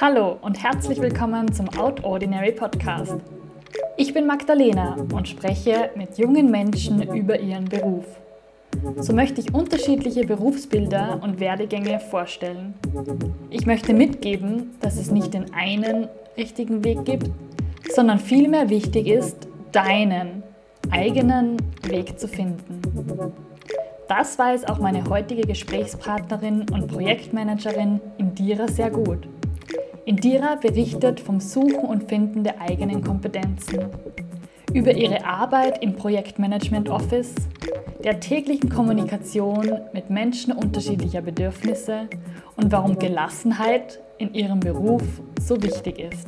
Hallo und herzlich willkommen zum Out Ordinary Podcast. Ich bin Magdalena und spreche mit jungen Menschen über ihren Beruf. So möchte ich unterschiedliche Berufsbilder und Werdegänge vorstellen. Ich möchte mitgeben, dass es nicht den einen richtigen Weg gibt, sondern vielmehr wichtig ist, deinen eigenen Weg zu finden. Das weiß auch meine heutige Gesprächspartnerin und Projektmanagerin Indira sehr gut. Indira berichtet vom Suchen und Finden der eigenen Kompetenzen, über ihre Arbeit im Projektmanagement Office, der täglichen Kommunikation mit Menschen unterschiedlicher Bedürfnisse und warum Gelassenheit in ihrem Beruf so wichtig ist.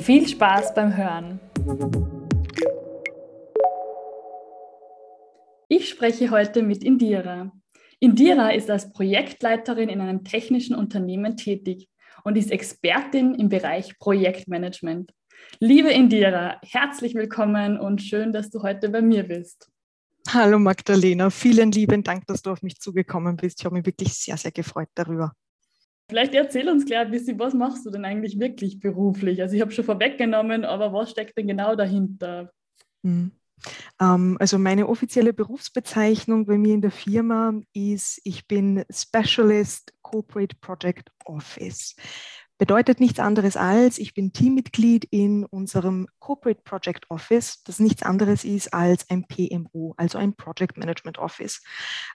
Viel Spaß beim Hören! Ich spreche heute mit Indira. Indira ist als Projektleiterin in einem technischen Unternehmen tätig und ist Expertin im Bereich Projektmanagement. Liebe Indira, herzlich willkommen und schön, dass du heute bei mir bist. Hallo Magdalena, vielen lieben Dank, dass du auf mich zugekommen bist. Ich habe mich wirklich sehr, sehr gefreut darüber. Vielleicht erzähl uns gleich ein bisschen, was machst du denn eigentlich wirklich beruflich? Also ich habe schon vorweggenommen, aber was steckt denn genau dahinter? Hm. Ähm, also meine offizielle Berufsbezeichnung bei mir in der Firma ist, ich bin Specialist Corporate Project Office. Bedeutet nichts anderes als, ich bin Teammitglied in unserem Corporate Project Office, das nichts anderes ist als ein PMO, also ein Project Management Office.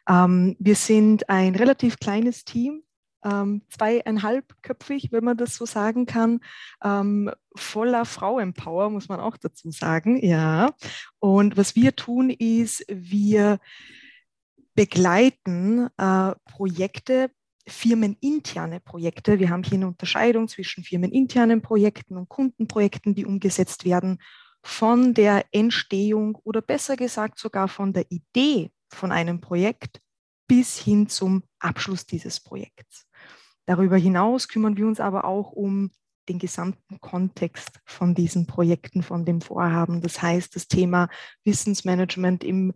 Ähm, wir sind ein relativ kleines Team, ähm, zweieinhalbköpfig, wenn man das so sagen kann, ähm, voller Frauenpower, muss man auch dazu sagen, ja. Und was wir tun, ist, wir begleiten äh, Projekte, firmeninterne Projekte. Wir haben hier eine Unterscheidung zwischen firmeninternen Projekten und Kundenprojekten, die umgesetzt werden, von der Entstehung oder besser gesagt sogar von der Idee von einem Projekt bis hin zum Abschluss dieses Projekts. Darüber hinaus kümmern wir uns aber auch um den gesamten Kontext von diesen Projekten, von dem Vorhaben. Das heißt, das Thema Wissensmanagement im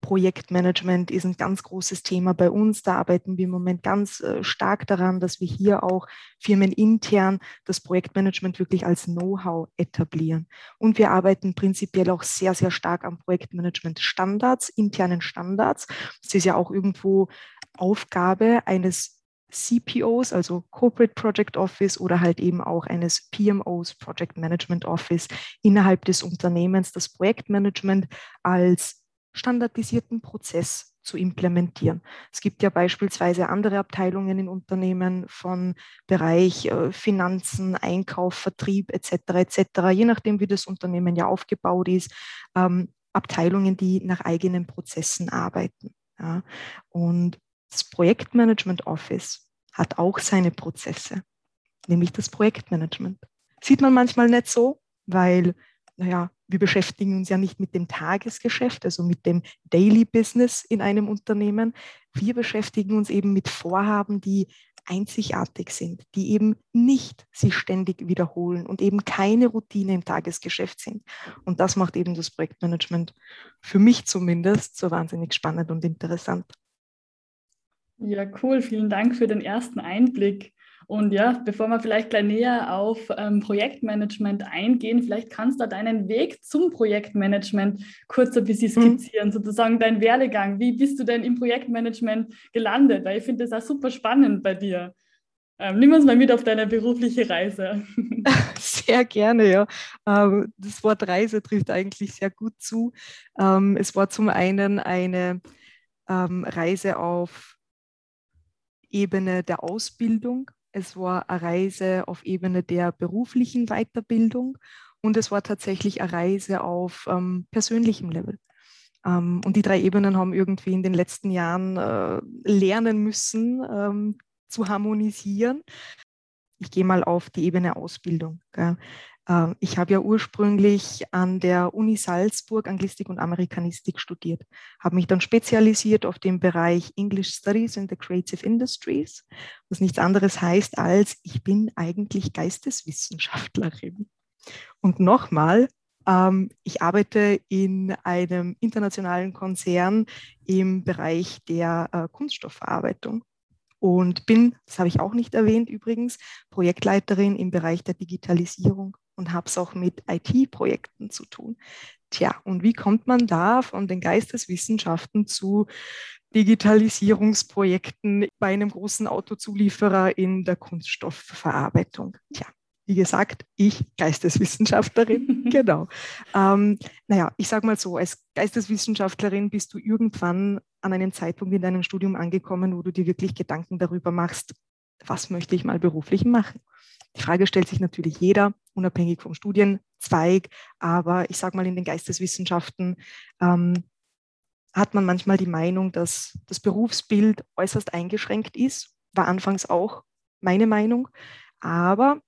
Projektmanagement ist ein ganz großes Thema bei uns. Da arbeiten wir im Moment ganz äh, stark daran, dass wir hier auch firmenintern das Projektmanagement wirklich als Know-how etablieren. Und wir arbeiten prinzipiell auch sehr, sehr stark am Projektmanagement-Standards, internen Standards. Das ist ja auch irgendwo Aufgabe eines CPOs, also Corporate Project Office oder halt eben auch eines PMOs, Project Management Office innerhalb des Unternehmens, das Projektmanagement als standardisierten Prozess zu implementieren. Es gibt ja beispielsweise andere Abteilungen in Unternehmen von Bereich äh, Finanzen, Einkauf, Vertrieb etc. etc. Je nachdem, wie das Unternehmen ja aufgebaut ist, ähm, Abteilungen, die nach eigenen Prozessen arbeiten. Ja. Und das Projektmanagement Office hat auch seine Prozesse, nämlich das Projektmanagement. Sieht man manchmal nicht so, weil, naja, wir beschäftigen uns ja nicht mit dem Tagesgeschäft, also mit dem Daily Business in einem Unternehmen. Wir beschäftigen uns eben mit Vorhaben, die einzigartig sind, die eben nicht sich ständig wiederholen und eben keine Routine im Tagesgeschäft sind. Und das macht eben das Projektmanagement für mich zumindest so wahnsinnig spannend und interessant. Ja, cool. Vielen Dank für den ersten Einblick. Und ja, bevor wir vielleicht gleich näher auf ähm, Projektmanagement eingehen, vielleicht kannst du deinen Weg zum Projektmanagement kurz ein bisschen mhm. skizzieren, mhm. sozusagen dein Werdegang. Wie bist du denn im Projektmanagement gelandet? Weil ich finde das auch super spannend bei dir. Ähm, nimm uns mal mit auf deine berufliche Reise. Sehr gerne, ja. Ähm, das Wort Reise trifft eigentlich sehr gut zu. Ähm, es war zum einen eine ähm, Reise auf Ebene der Ausbildung, es war eine Reise auf Ebene der beruflichen Weiterbildung und es war tatsächlich eine Reise auf ähm, persönlichem Level. Ähm, und die drei Ebenen haben irgendwie in den letzten Jahren äh, lernen müssen ähm, zu harmonisieren. Ich gehe mal auf die Ebene Ausbildung. Gell. Ähm, ich habe ja ursprünglich an der Uni Salzburg Anglistik und Amerikanistik studiert, habe mich dann spezialisiert auf den Bereich English Studies in the Creative Industries, was nichts anderes heißt als, ich bin eigentlich Geisteswissenschaftlerin. Und nochmal, ähm, ich arbeite in einem internationalen Konzern im Bereich der äh, Kunststoffverarbeitung. und bin, das habe ich auch nicht erwähnt übrigens, Projektleiterin im Bereich der Digitalisierung und habe es auch mit IT-Projekten zu tun. Tja, und wie kommt man da von den Geisteswissenschaften zu Digitalisierungsprojekten bei einem großen Autozulieferer in der Kunststoffverarbeitung? Tja, wie gesagt, ich Geisteswissenschaftlerin, genau. Ähm, naja, ich sage mal so, als Geisteswissenschaftlerin bist du irgendwann an einem Zeitpunkt in deinem Studium angekommen, wo du dir wirklich Gedanken darüber machst, was möchte ich mal beruflich machen. Die Frage stellt sich natürlich jeder, unabhängig vom Studienzweig, aber ich sage mal, in den Geisteswissenschaften ähm, hat man manchmal die Meinung, dass das Berufsbild äußerst eingeschränkt ist, war anfangs auch meine Meinung, aber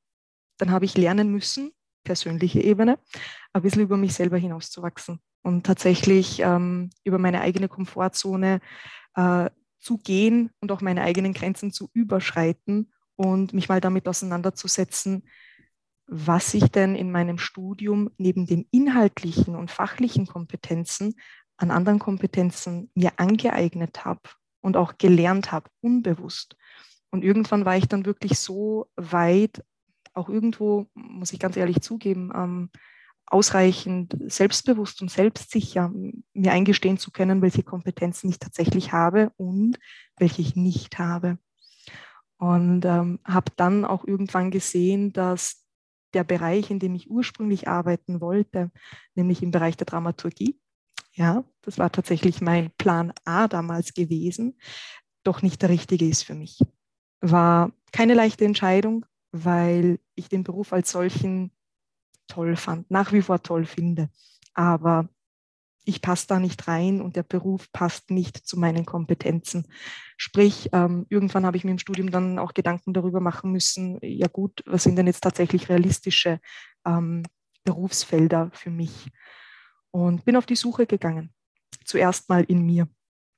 dann habe ich lernen müssen, persönliche Ebene, ein bisschen über mich selber hinauszuwachsen und tatsächlich ähm, über meine eigene Komfortzone äh, zu gehen und auch meine eigenen Grenzen zu überschreiten und mich mal damit auseinanderzusetzen, was ich denn in meinem Studium neben den inhaltlichen und fachlichen Kompetenzen an anderen Kompetenzen mir angeeignet habe und auch gelernt habe, unbewusst. Und irgendwann war ich dann wirklich so weit auch irgendwo, muss ich ganz ehrlich zugeben, ähm, ausreichend selbstbewusst und selbstsicher mir eingestehen zu können, welche Kompetenzen ich tatsächlich habe und welche ich nicht habe. Und ähm, habe dann auch irgendwann gesehen, dass der Bereich, in dem ich ursprünglich arbeiten wollte, nämlich im Bereich der Dramaturgie, ja, das war tatsächlich mein Plan A damals gewesen, doch nicht der richtige ist für mich. War keine leichte Entscheidung, weil ich den Beruf als solchen toll fand, nach wie vor toll finde. Aber ich passe da nicht rein und der Beruf passt nicht zu meinen Kompetenzen. Sprich, ähm, irgendwann habe ich mir im Studium dann auch Gedanken darüber machen müssen, ja gut, was sind denn jetzt tatsächlich realistische ähm, Berufsfelder für mich? Und bin auf die Suche gegangen. Zuerst mal in mir,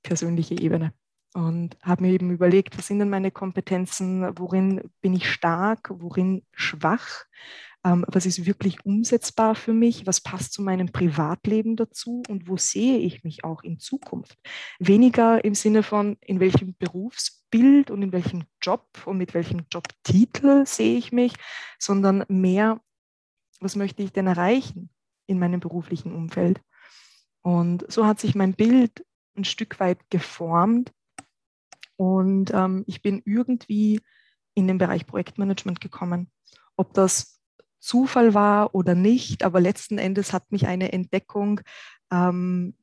persönliche Ebene und habe mir eben überlegt, was sind denn meine Kompetenzen, worin bin ich stark, worin schwach, ähm, was ist wirklich umsetzbar für mich, was passt zu meinem Privatleben dazu und wo sehe ich mich auch in Zukunft. Weniger im Sinne von, in welchem Berufsbild und in welchem Job und mit welchem Jobtitel sehe ich mich, sondern mehr, was möchte ich denn erreichen in meinem beruflichen Umfeld. Und so hat sich mein Bild ein Stück weit geformt und ähm, ich bin irgendwie in den Bereich Projektmanagement gekommen. Ob das Zufall war oder nicht, aber letzten Endes hat mich eine Entdeckung ähm,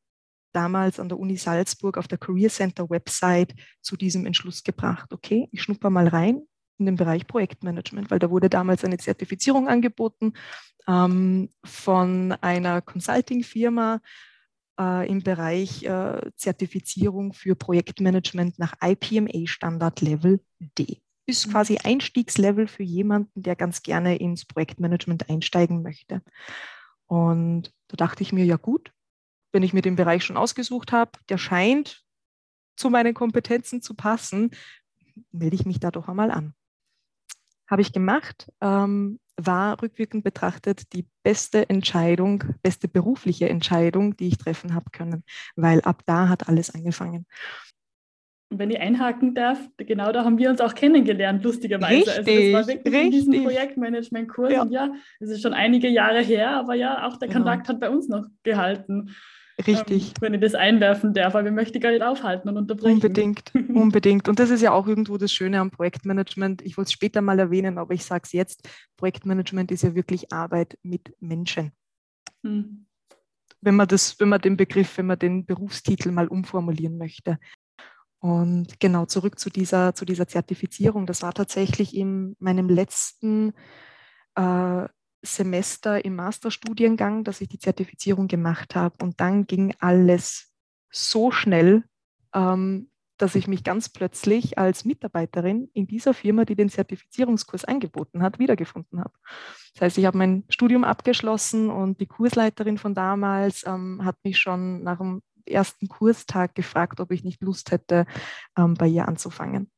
damals an der Uni Salzburg auf der Career Center Website zu diesem Entschluss gebracht. Okay, ich schnupper mal rein in den Bereich Projektmanagement, weil da wurde damals eine Zertifizierung angeboten ähm, von einer Consulting-Firma, äh, im Bereich äh, Zertifizierung für Projektmanagement nach IPMA-Standard Level D. Ist mhm. quasi Einstiegslevel für jemanden, der ganz gerne ins Projektmanagement einsteigen möchte. Und da dachte ich mir, ja gut, wenn ich mir den Bereich schon ausgesucht habe, der scheint zu meinen Kompetenzen zu passen, melde ich mich da doch einmal an. Habe ich gemacht, ähm, war rückwirkend betrachtet die beste Entscheidung, beste berufliche Entscheidung, die ich treffen habe können, weil ab da hat alles angefangen. Und wenn ich einhaken darf, genau da haben wir uns auch kennengelernt, lustigerweise. Richtig, also das war wirklich richtig. in diesem Projektmanagement-Kurs. Ja. Und ja, es ist schon einige Jahre her, aber ja, auch der genau. Kontakt hat bei uns noch gehalten. Richtig. Ähm, wenn ich das einwerfen darf, aber wir möchten gar nicht aufhalten und unterbrechen. Unbedingt, unbedingt. Und das ist ja auch irgendwo das Schöne am Projektmanagement. Ich wollte es später mal erwähnen, aber ich sage es jetzt. Projektmanagement ist ja wirklich Arbeit mit Menschen. Hm. Wenn man das, wenn man den Begriff, wenn man den Berufstitel mal umformulieren möchte. Und genau zurück zu dieser, zu dieser Zertifizierung. Das war tatsächlich in meinem letzten äh, Semester im Masterstudiengang, dass ich die Zertifizierung gemacht habe. Und dann ging alles so schnell, ähm, dass ich mich ganz plötzlich als Mitarbeiterin in dieser Firma, die den Zertifizierungskurs angeboten hat, wiedergefunden habe. Das heißt, ich habe mein Studium abgeschlossen und die Kursleiterin von damals ähm, hat mich schon nach dem ersten Kurstag gefragt, ob ich nicht Lust hätte, ähm, bei ihr anzufangen.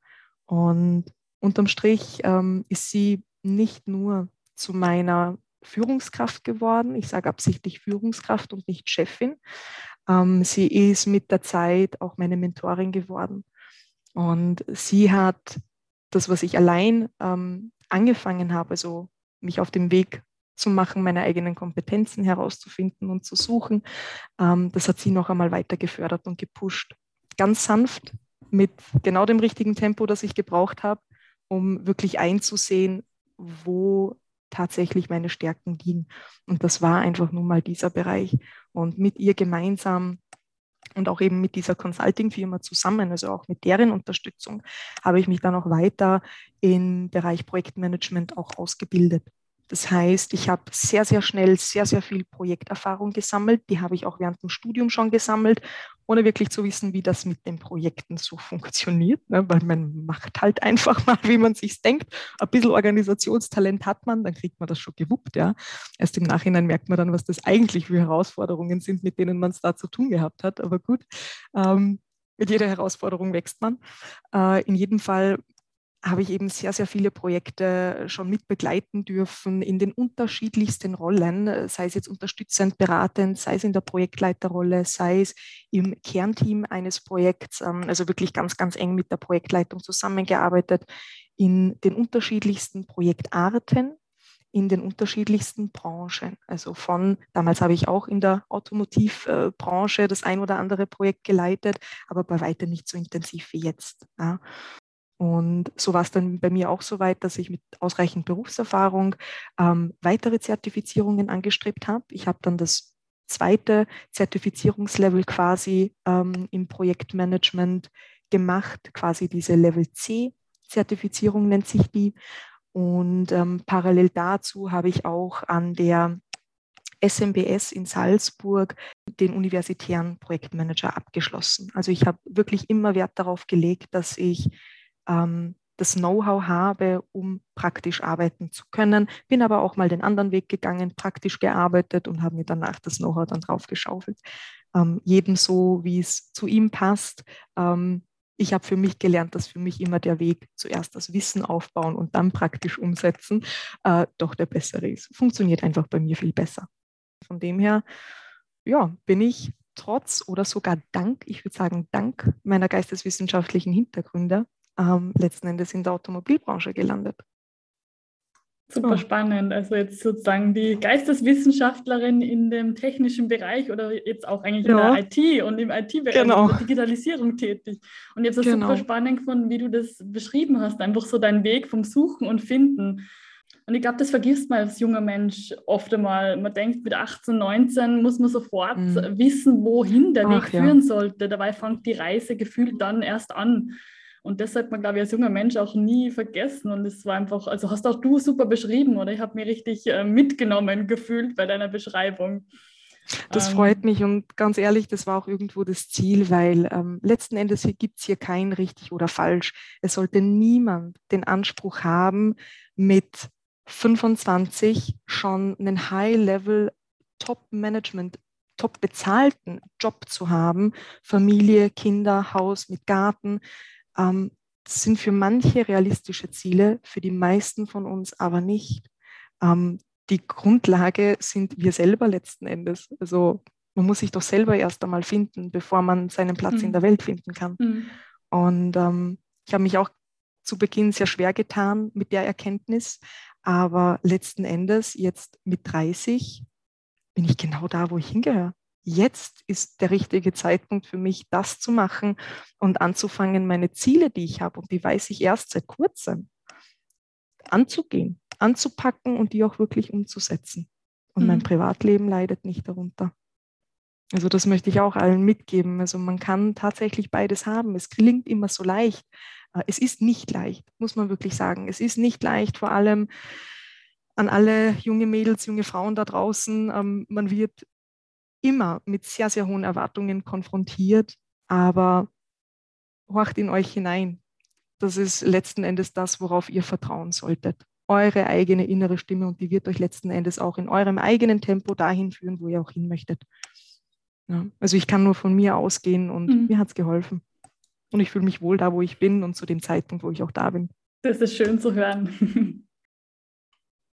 Und unterm Strich ähm, ist sie nicht nur zu meiner Führungskraft geworden. Ich sage absichtlich Führungskraft und nicht Chefin. Ähm, sie ist mit der Zeit auch meine Mentorin geworden. Und sie hat das, was ich allein ähm, angefangen habe, also mich auf dem Weg zu machen, meine eigenen Kompetenzen herauszufinden und zu suchen, ähm, das hat sie noch einmal weiter gefördert und gepusht. Ganz sanft, mit genau dem richtigen Tempo, das ich gebraucht habe, um wirklich einzusehen, wo tatsächlich meine Stärken liegen. Und das war einfach nun mal dieser Bereich. Und mit ihr gemeinsam und auch eben mit dieser Consulting-Firma zusammen, also auch mit deren Unterstützung, habe ich mich dann auch weiter im Bereich Projektmanagement auch ausgebildet. Das heißt, ich habe sehr, sehr schnell sehr, sehr viel Projekterfahrung gesammelt. Die habe ich auch während dem Studium schon gesammelt, ohne wirklich zu wissen, wie das mit den Projekten so funktioniert. Ne? Weil man macht halt einfach mal, wie man sich denkt. Ein bisschen Organisationstalent hat man, dann kriegt man das schon gewuppt. Ja? Erst im Nachhinein merkt man dann, was das eigentlich für Herausforderungen sind, mit denen man es da zu tun gehabt hat. Aber gut, ähm, mit jeder Herausforderung wächst man. Äh, in jedem Fall habe ich eben sehr, sehr viele Projekte schon mit begleiten dürfen in den unterschiedlichsten Rollen, sei es jetzt unterstützend, beratend, sei es in der Projektleiterrolle, sei es im Kernteam eines Projekts, ähm, also wirklich ganz, ganz eng mit der Projektleitung zusammengearbeitet, in den unterschiedlichsten Projektarten, in den unterschiedlichsten Branchen. Also von, damals habe ich auch in der Automotivbranche das ein oder andere Projekt geleitet, aber bei weitem nicht so intensiv wie jetzt. Ja. Und so war es dann bei mir auch so weit, dass ich mit ausreichend Berufserfahrung ähm, weitere Zertifizierungen angestrebt habe. Ich habe dann das zweite Zertifizierungslevel quasi ähm, im Projektmanagement gemacht, quasi diese Level C Zertifizierung nennt sich die. Und ähm, parallel dazu habe ich auch an der SMBS in Salzburg den universitären Projektmanager abgeschlossen. Also ich habe wirklich immer Wert darauf gelegt, dass ich ähm, das Know-how habe, um praktisch arbeiten zu können. Bin aber auch mal den anderen Weg gegangen, praktisch gearbeitet und habe mir danach das Know-how dann drauf geschaufelt. Ähm, jedem so, wie es zu ihm passt. Ähm, ich habe für mich gelernt, dass für mich immer der Weg zuerst das Wissen aufbauen und dann praktisch umsetzen, äh, doch der bessere ist. Funktioniert einfach bei mir viel besser. Von dem her, ja, bin ich trotz oder sogar dank, ich würde sagen, dank meiner geisteswissenschaftlichen Hintergründe ähm, letzten Endes in der Automobilbranche gelandet. Super spannend. Also jetzt sozusagen die Geisteswissenschaftlerin in dem technischen Bereich oder jetzt auch eigentlich ja. in der IT und im IT-Bereich, genau. der Digitalisierung tätig. Und jetzt ist genau. super spannend gefunden, wie du das beschrieben hast, einfach so dein Weg vom Suchen und Finden. Und ich glaube, das vergisst man als junger Mensch oft einmal. Man denkt, mit 18, 19 muss man sofort mhm. wissen, wohin der Ach, Weg führen ja. sollte. Dabei fängt die Reise gefühlt dann erst an. Und das sollte man, glaube ich, als junger Mensch auch nie vergessen. Und es war einfach, also hast auch du super beschrieben, oder? Ich habe mir richtig äh, mitgenommen gefühlt bei deiner Beschreibung. Das ähm, freut mich und ganz ehrlich, das war auch irgendwo das Ziel, weil ähm, letzten Endes gibt es hier kein richtig oder falsch. Es sollte niemand den Anspruch haben, mit 25 schon einen High-Level Top-Management top bezahlten Job zu haben, Familie, Kinder, Haus mit Garten, ähm, das sind für manche realistische Ziele, für die meisten von uns aber nicht. Ähm, die Grundlage sind wir selber letzten Endes. Also man muss sich doch selber erst einmal finden, bevor man seinen Platz mhm. in der Welt finden kann. Mhm. Und ähm, ich habe mich auch zu Beginn sehr schwer getan mit der Erkenntnis, aber letzten Endes jetzt mit 30 bin ich genau da, wo ich hingehöre jetzt ist der richtige Zeitpunkt für mich, das zu machen und anzufangen, meine Ziele, die ich habe, und die weiß ich erst seit kurzem, anzugehen, anzupacken und die auch wirklich umzusetzen. Und mhm. mein Privatleben leidet nicht darunter. Also das möchte ich auch allen mitgeben. Also man kann tatsächlich beides haben. Es klingt immer so leicht. Äh, es ist nicht leicht, muss man wirklich sagen. Es ist nicht leicht, vor allem an alle junge Mädels, junge Frauen da draußen. Ähm, man wird immer mit sehr, sehr hohen Erwartungen konfrontiert, aber horcht in euch hinein. Das ist letzten Endes das, worauf ihr vertrauen solltet. Eure eigene innere Stimme und die wird euch letzten Endes auch in eurem eigenen Tempo dahin führen, wo ihr auch hin möchtet. Ja, also ich kann nur von mir ausgehen und mhm. mir hat es geholfen. Und ich fühle mich wohl da, wo ich bin und zu dem Zeitpunkt, wo ich auch da bin. Das ist schön zu hören.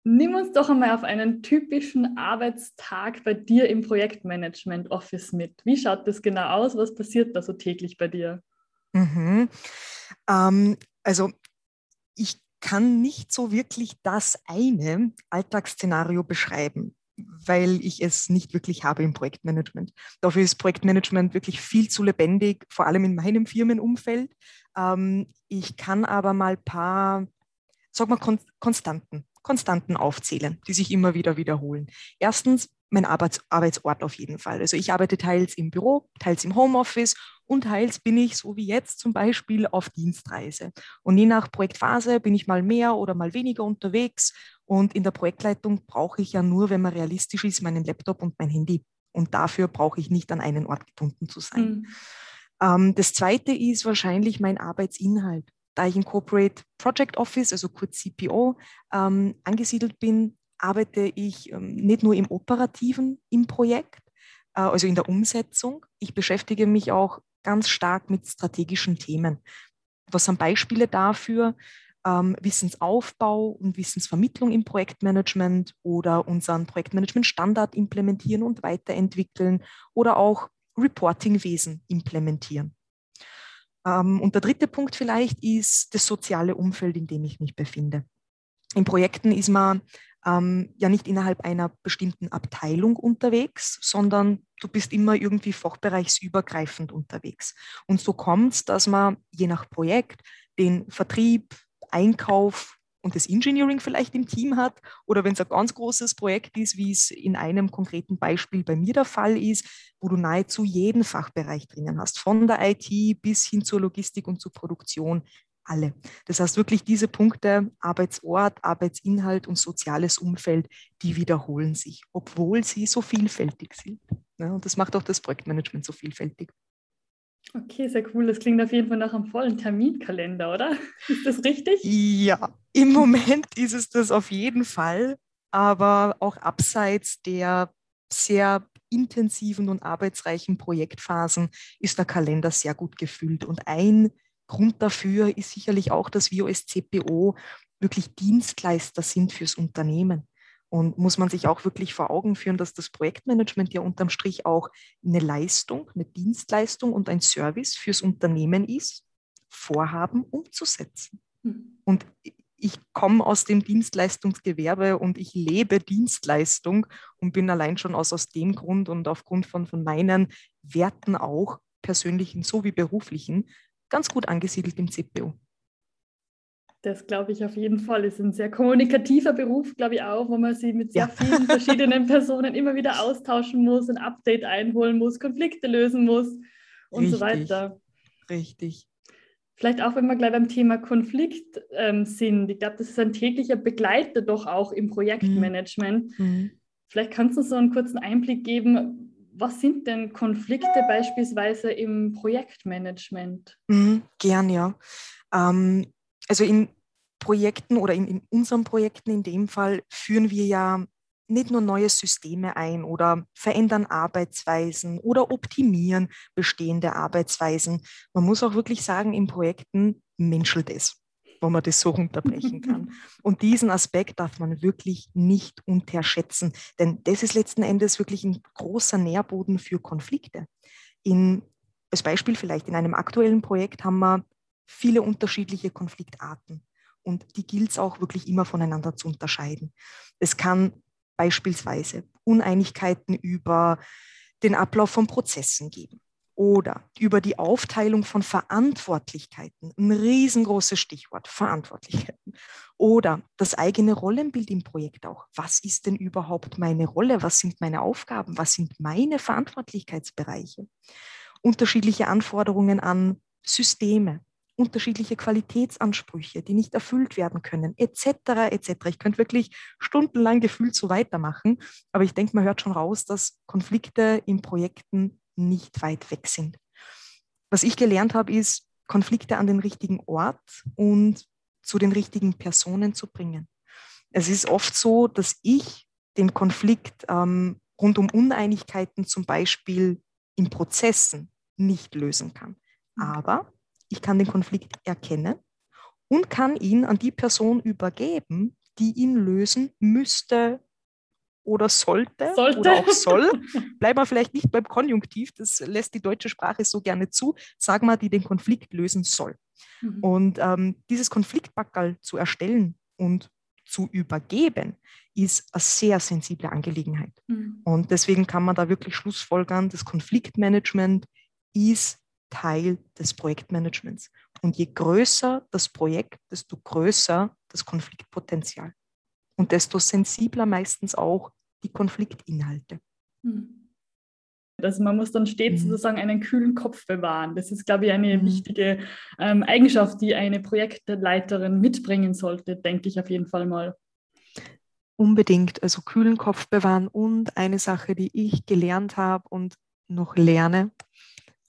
Nimm uns doch einmal auf einen typischen Arbeitstag bei dir im Projektmanagement Office mit. Wie schaut das genau aus? Was passiert da so täglich bei dir? Mhm. Ähm, also ich kann nicht so wirklich das eine Alltagsszenario beschreiben, weil ich es nicht wirklich habe im Projektmanagement. Dafür ist Projektmanagement wirklich viel zu lebendig, vor allem in meinem Firmenumfeld. Ähm, ich kann aber mal ein paar, sag mal, Kon Konstanten, Konstanten aufzählen, die sich immer wieder wiederholen. Erstens, mein Arbeits Arbeitsort auf jeden Fall. Also ich arbeite teils im Büro, teils im Homeoffice und teils bin ich, so wie jetzt zum Beispiel, auf Dienstreise. Und je nach Projektphase bin ich mal mehr oder mal weniger unterwegs. Und in der Projektleitung brauche ich ja nur, wenn man realistisch ist, meinen Laptop und mein Handy. Und dafür brauche ich nicht an einen Ort gebunden zu sein. Mhm. Ähm, das zweite ist wahrscheinlich mein Arbeitsinhalt. Da ich im Corporate Project Office, also kurz CPO, ähm, angesiedelt bin, arbeite ich ähm, nicht nur im Operativen im Projekt, äh, also in der Umsetzung. Ich beschäftige mich auch ganz stark mit strategischen Themen. Was sind Beispiele dafür? Ähm, Wissensaufbau und Wissensvermittlung im Projektmanagement oder unseren Projektmanagement-Standard implementieren und weiterentwickeln oder auch Reportingwesen implementieren. Ähm, und der dritte Punkt vielleicht ist das soziale Umfeld, in dem ich mich befinde. In Projekten ist man ähm, ja nicht innerhalb einer bestimmten Abteilung unterwegs, sondern du bist immer irgendwie fachbereichsübergreifend unterwegs. Und so kommt es, dass man je nach Projekt den Vertrieb, Einkauf und das Engineering vielleicht im Team hat oder wenn es ein ganz großes Projekt ist, wie es in einem konkreten Beispiel bei mir der Fall ist, wo du nahezu jeden Fachbereich drinnen hast, von der IT bis hin zur Logistik und zur Produktion, alle. Das heißt wirklich diese Punkte, Arbeitsort, Arbeitsinhalt und soziales Umfeld, die wiederholen sich, obwohl sie so vielfältig sind. Ja, und das macht auch das Projektmanagement so vielfältig. Okay, sehr cool. Das klingt auf jeden Fall nach einem vollen Terminkalender, oder? Ist das richtig? Ja, im Moment ist es das auf jeden Fall, aber auch abseits der sehr intensiven und arbeitsreichen Projektphasen ist der Kalender sehr gut gefüllt. Und ein Grund dafür ist sicherlich auch, dass wir als CPO wirklich Dienstleister sind fürs Unternehmen. Und muss man sich auch wirklich vor Augen führen, dass das Projektmanagement ja unterm Strich auch eine Leistung, eine Dienstleistung und ein Service fürs Unternehmen ist, Vorhaben umzusetzen. Mhm. Und ich komme aus dem Dienstleistungsgewerbe und ich lebe Dienstleistung und bin allein schon aus, aus dem Grund und aufgrund von, von meinen Werten auch, persönlichen sowie beruflichen, ganz gut angesiedelt im CPU. Das glaube ich auf jeden Fall. Es ist ein sehr kommunikativer Beruf, glaube ich auch, wo man sich mit sehr ja. vielen verschiedenen Personen immer wieder austauschen muss, ein Update einholen muss, Konflikte lösen muss und Richtig. so weiter. Richtig. Vielleicht auch, wenn wir gleich beim Thema Konflikt ähm, sind. Ich glaube, das ist ein täglicher Begleiter doch auch im Projektmanagement. Mhm. mhm. Vielleicht kannst du so einen kurzen Einblick geben, was sind denn Konflikte beispielsweise im Projektmanagement? Mhm, gern, ja. Ähm, also in Projekten oder in, in unseren Projekten in dem Fall führen wir ja nicht nur neue Systeme ein oder verändern Arbeitsweisen oder optimieren bestehende Arbeitsweisen. Man muss auch wirklich sagen, in Projekten menschelt es wenn man das so runterbrechen kann. Und diesen Aspekt darf man wirklich nicht unterschätzen, denn das ist letzten Endes wirklich ein großer Nährboden für Konflikte. In, als Beispiel vielleicht in einem aktuellen Projekt haben wir viele unterschiedliche Konfliktarten und die gilt es auch wirklich immer voneinander zu unterscheiden. Es kann beispielsweise Uneinigkeiten über den Ablauf von Prozessen geben oder über die Aufteilung von Verantwortlichkeiten, ein riesengroßes Stichwort, Verantwortlichkeiten, oder das eigene Rollenbild im Projekt auch. Was ist denn überhaupt meine Rolle? Was sind meine Aufgaben? Was sind meine Verantwortlichkeitsbereiche? Unterschiedliche Anforderungen an Systeme, unterschiedliche Qualitätsansprüche, die nicht erfüllt werden können, etc. etc. Ich könnte wirklich stundenlang gefühlt so weitermachen, aber ich denke, man hört schon raus, dass Konflikte in Projekten nicht weit weg sind. Was ich gelernt habe, ist, Konflikte an den richtigen Ort und zu den richtigen Personen zu bringen. Es ist oft so, dass ich den Konflikt ähm, rund um Uneinigkeiten zum Beispiel in Prozessen nicht lösen kann. Mhm. Aber ich kann den Konflikt erkennen und kann ihn an die Person übergeben, die ihn lösen müsste oder sollte, sollte. oder auch soll. Bleiben wir vielleicht nicht beim Konjunktiv, das lässt die deutsche Sprache so gerne zu. Sag mal, die den Konflikt lösen soll. Mhm. Und ähm, dieses Konfliktbackerl zu erstellen und zu übergeben, ist eine sehr sensible Angelegenheit. Mhm. Und deswegen kann man da wirklich schlussfolgern, das Konfliktmanagement ist Teil des Projektmanagements. Und je größer das Projekt, desto größer das Konfliktpotenzial. Und desto sensibler meistens auch die Konfliktinhalte. Also man muss dann stets mhm. sozusagen einen kühlen Kopf bewahren. Das ist, glaube ich, eine mhm. wichtige ähm, Eigenschaft, die eine Projektleiterin mitbringen sollte, denke ich auf jeden Fall mal. Unbedingt, also kühlen Kopf bewahren und eine Sache, die ich gelernt habe und noch lerne.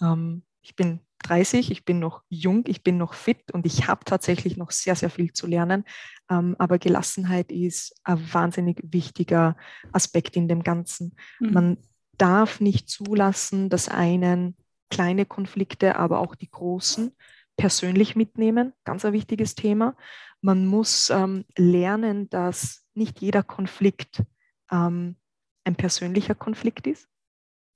Ähm, ich bin 30, ich bin noch jung, ich bin noch fit und ich habe tatsächlich noch sehr, sehr viel zu lernen. Ähm, aber Gelassenheit ist ein wahnsinnig wichtiger Aspekt in dem Ganzen. Mhm. Man darf nicht zulassen, dass einen kleine Konflikte, aber auch die großen persönlich mitnehmen. Ganz ein wichtiges Thema. Man muss ähm, lernen, dass nicht jeder Konflikt ähm, ein persönlicher Konflikt ist.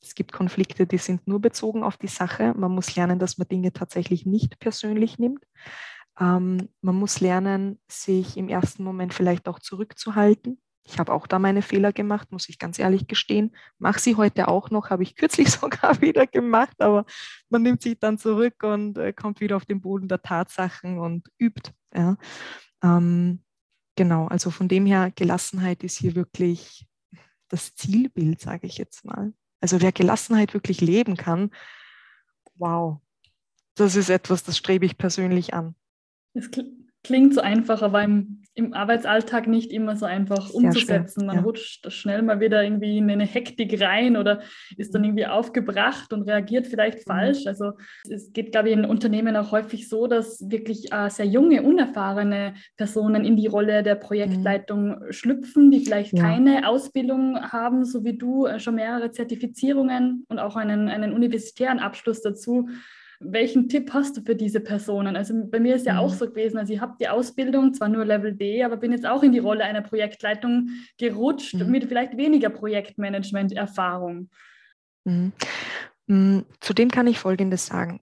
Es gibt Konflikte, die sind nur bezogen auf die Sache. Man muss lernen, dass man Dinge tatsächlich nicht persönlich nimmt. Ähm, man muss lernen, sich im ersten Moment vielleicht auch zurückzuhalten ich habe auch da meine Fehler gemacht, muss ich ganz ehrlich gestehen. Mache sie heute auch noch, habe ich kürzlich sogar wieder gemacht, aber man nimmt sich dann zurück und äh, kommt wieder auf den Boden der Tatsachen und übt. Ja. Ähm, genau, also von dem her, Gelassenheit ist hier wirklich das Zielbild, sage ich jetzt mal. Also wer Gelassenheit wirklich leben kann, wow, das ist etwas, das strebe ich persönlich an. Es klingt so einfach, aber im, im Arbeitsalltag nicht immer so einfach Sehr umzusetzen. Schwer, Man ja. rutscht schnell mal wieder irgendwie in eine Hektik rein oder ist dann mhm. irgendwie aufgebracht und reagiert vielleicht mhm. falsch. Also es geht, glaube ich, in Unternehmen auch häufig so, dass wirklich äh, sehr junge, unerfahrene Personen in die Rolle der Projektleitung mhm. schlüpfen, die vielleicht ja. keine Ausbildung haben, so wie du, äh, schon mehrere Zertifizierungen und auch einen, einen universitären Abschluss dazu welchen Tipp hast du für diese Personen? Also bei mir ist ja mhm. auch so gewesen, also ich habe die Ausbildung, zwar nur Level D, aber bin jetzt auch in die Rolle einer Projektleitung gerutscht mhm. mit vielleicht weniger Projektmanagement-Erfahrung. Mhm. mhm. Zudem kann ich Folgendes sagen.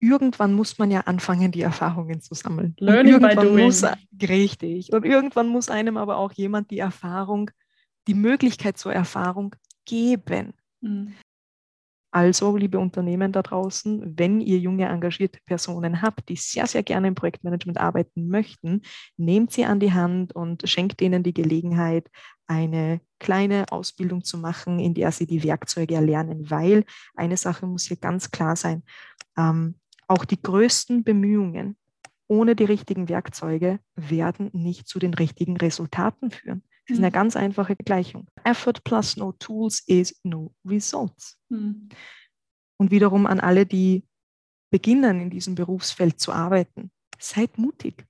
Irgendwann muss man ja anfangen, die Erfahrungen zu sammeln. Learning by doing. Muss, richtig. Und irgendwann muss einem aber auch jemand die Erfahrung, die Möglichkeit zur Erfahrung geben. Mhm. Also, liebe Unternehmen da draußen, wenn ihr junge, engagierte Personen habt, die sehr, sehr gerne im Projektmanagement arbeiten möchten, nehmt sie an die Hand und schenkt ihnen die Gelegenheit, eine kleine Ausbildung zu machen, in der sie die Werkzeuge erlernen, weil eine Sache muss hier ganz klar sein. Ähm, auch die größten Bemühungen ohne die richtigen Werkzeuge werden nicht zu den richtigen Resultaten führen. Das ist eine mhm. ganz einfache Gleichung. Effort plus no tools is no results. Mhm. Und wiederum an alle, die beginnen, in diesem Berufsfeld zu arbeiten. Seid mutig.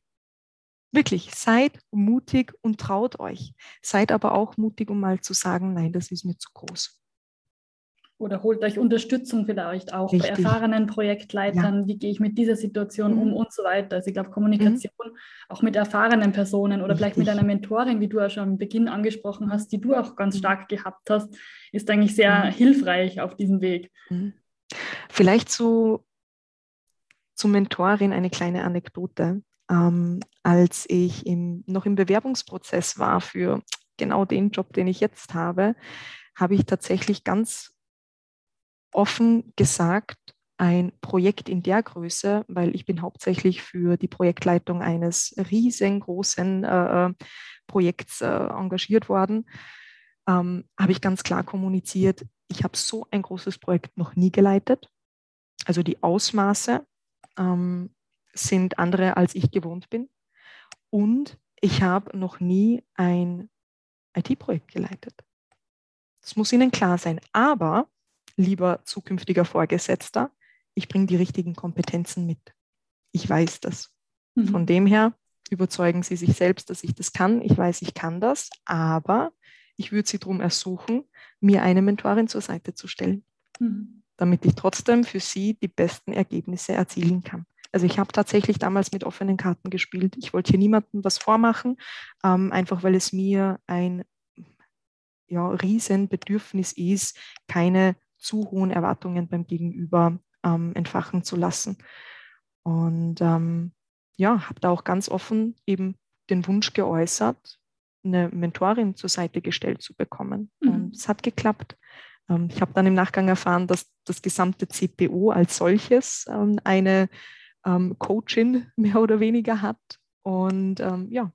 Wirklich, seid mutig und traut euch. Seid aber auch mutig, um mal zu sagen, nein, das ist mir zu groß. Oder holt euch Unterstützung vielleicht auch Richtig. bei erfahrenen Projektleitern. Ja. Wie gehe ich mit dieser Situation mhm. um und so weiter. Also ich glaube, Kommunikation mhm. auch mit erfahrenen Personen oder Richtig. vielleicht mit einer Mentorin, wie du ja schon am Beginn angesprochen hast, die du auch ganz mhm. stark gehabt hast, ist eigentlich sehr mhm. hilfreich auf diesem Weg. Mhm. Vielleicht zu, zu Mentorin eine kleine Anekdote. Ähm, als ich im, noch im Bewerbungsprozess war für genau den Job, den ich jetzt habe, habe ich tatsächlich ganz offen gesagt ein Projekt in der Größe, weil ich bin hauptsächlich für die Projektleitung eines riesengroßen äh, äh, Projekts äh, engagiert worden, ähm, habe ich ganz klar kommuniziert, ich habe so ein großes Projekt noch nie geleitet. Also die Ausmaße ähm, sind andere, als ich gewohnt bin. Und ich habe noch nie ein IT-Projekt geleitet. Das muss Ihnen klar sein. Aber lieber zukünftiger Vorgesetzter, ich bringe die richtigen Kompetenzen mit. Ich weiß das. Mhm. Von dem her überzeugen Sie sich selbst, dass ich das kann. Ich weiß, ich kann das, aber ich würde Sie darum ersuchen, mir eine Mentorin zur Seite zu stellen, mhm. damit ich trotzdem für Sie die besten Ergebnisse erzielen kann. Also ich habe tatsächlich damals mit offenen Karten gespielt. Ich wollte hier niemandem was vormachen, ähm, einfach weil es mir ein ja, Riesenbedürfnis ist, keine zu hohen Erwartungen beim Gegenüber ähm, entfachen zu lassen. Und ähm, ja, habe da auch ganz offen eben den Wunsch geäußert, eine Mentorin zur Seite gestellt zu bekommen. Mhm. Und es hat geklappt. Ähm, ich habe dann im Nachgang erfahren, dass das gesamte CPO als solches ähm, eine ähm, Coachin mehr oder weniger hat. Und ja,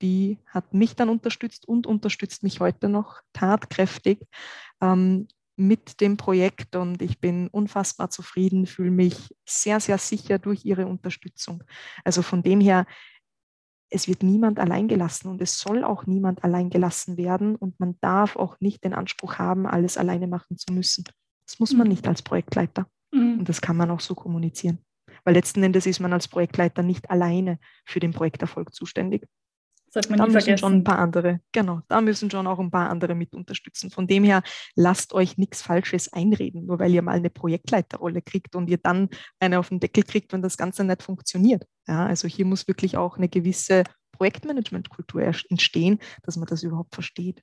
die hat mich dann unterstützt und unterstützt mich heute noch tatkräftig ähm, mit dem Projekt und ich bin unfassbar zufrieden, fühle mich sehr, sehr sicher durch ihre Unterstützung. Also von dem her, es wird niemand allein gelassen und es soll auch niemand allein gelassen werden und man darf auch nicht den Anspruch haben, alles alleine machen zu müssen. Das muss man mhm. nicht als Projektleiter mhm. und das kann man auch so kommunizieren. Weil letzten Endes ist man als Projektleiter nicht alleine für den Projekterfolg zuständig. Sollte man da müssen vergessen. schon ein paar andere, genau, da müssen schon auch ein paar andere mit unterstützen. Von dem her, lasst euch nichts Falsches einreden, nur weil ihr mal eine Projektleiterrolle kriegt und ihr dann eine auf den Deckel kriegt, wenn das Ganze nicht funktioniert. Ja, also hier muss wirklich auch eine gewisse Projektmanagementkultur entstehen, dass man das überhaupt versteht.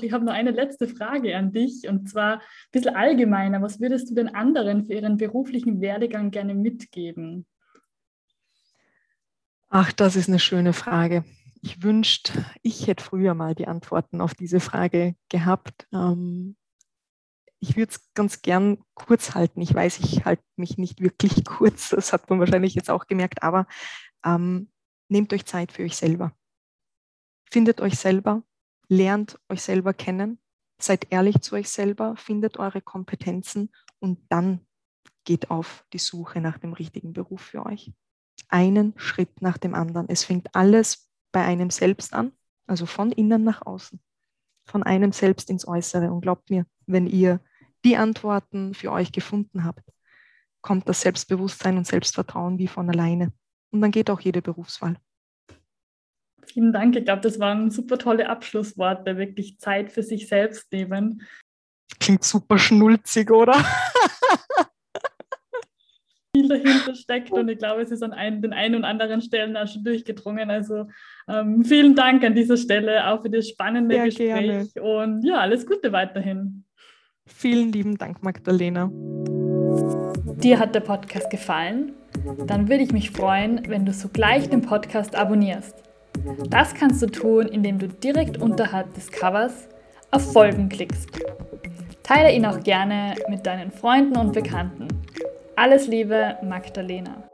Ich habe noch eine letzte Frage an dich und zwar ein bisschen allgemeiner. Was würdest du den anderen für ihren beruflichen Werdegang gerne mitgeben? Ach, das ist eine schöne Frage. Ich wünschte, ich hätte früher mal die Antworten auf diese Frage gehabt. Ähm, ich würde es ganz gern kurz halten. Ich weiß, ich halte mich nicht wirklich kurz. Das hat man wahrscheinlich jetzt auch gemerkt. Aber ähm, nehmt euch Zeit für euch selber. Findet euch selber, lernt euch selber kennen, seid ehrlich zu euch selber, findet eure Kompetenzen und dann geht auf die Suche nach dem richtigen Beruf für euch einen Schritt nach dem anderen. Es fängt alles bei einem selbst an, also von innen nach außen, von einem selbst ins Äußere. Und glaubt mir, wenn ihr die Antworten für euch gefunden habt, kommt das Selbstbewusstsein und Selbstvertrauen wie von alleine. Und dann geht auch jede Berufswahl. Vielen Dank. Ich glaube, das waren super tolle Abschlussworte, wirklich Zeit für sich selbst nehmen. Klingt super schnulzig, oder? viel dahinter steckt und ich glaube, es ist an ein, den einen und anderen Stellen auch schon durchgedrungen. Also ähm, vielen Dank an dieser Stelle auch für das spannende Sehr Gespräch gerne. und ja, alles Gute weiterhin. Vielen lieben Dank, Magdalena. Dir hat der Podcast gefallen? Dann würde ich mich freuen, wenn du sogleich den Podcast abonnierst. Das kannst du tun, indem du direkt unterhalb des Covers auf Folgen klickst. Teile ihn auch gerne mit deinen Freunden und Bekannten. Alles Liebe, Magdalena.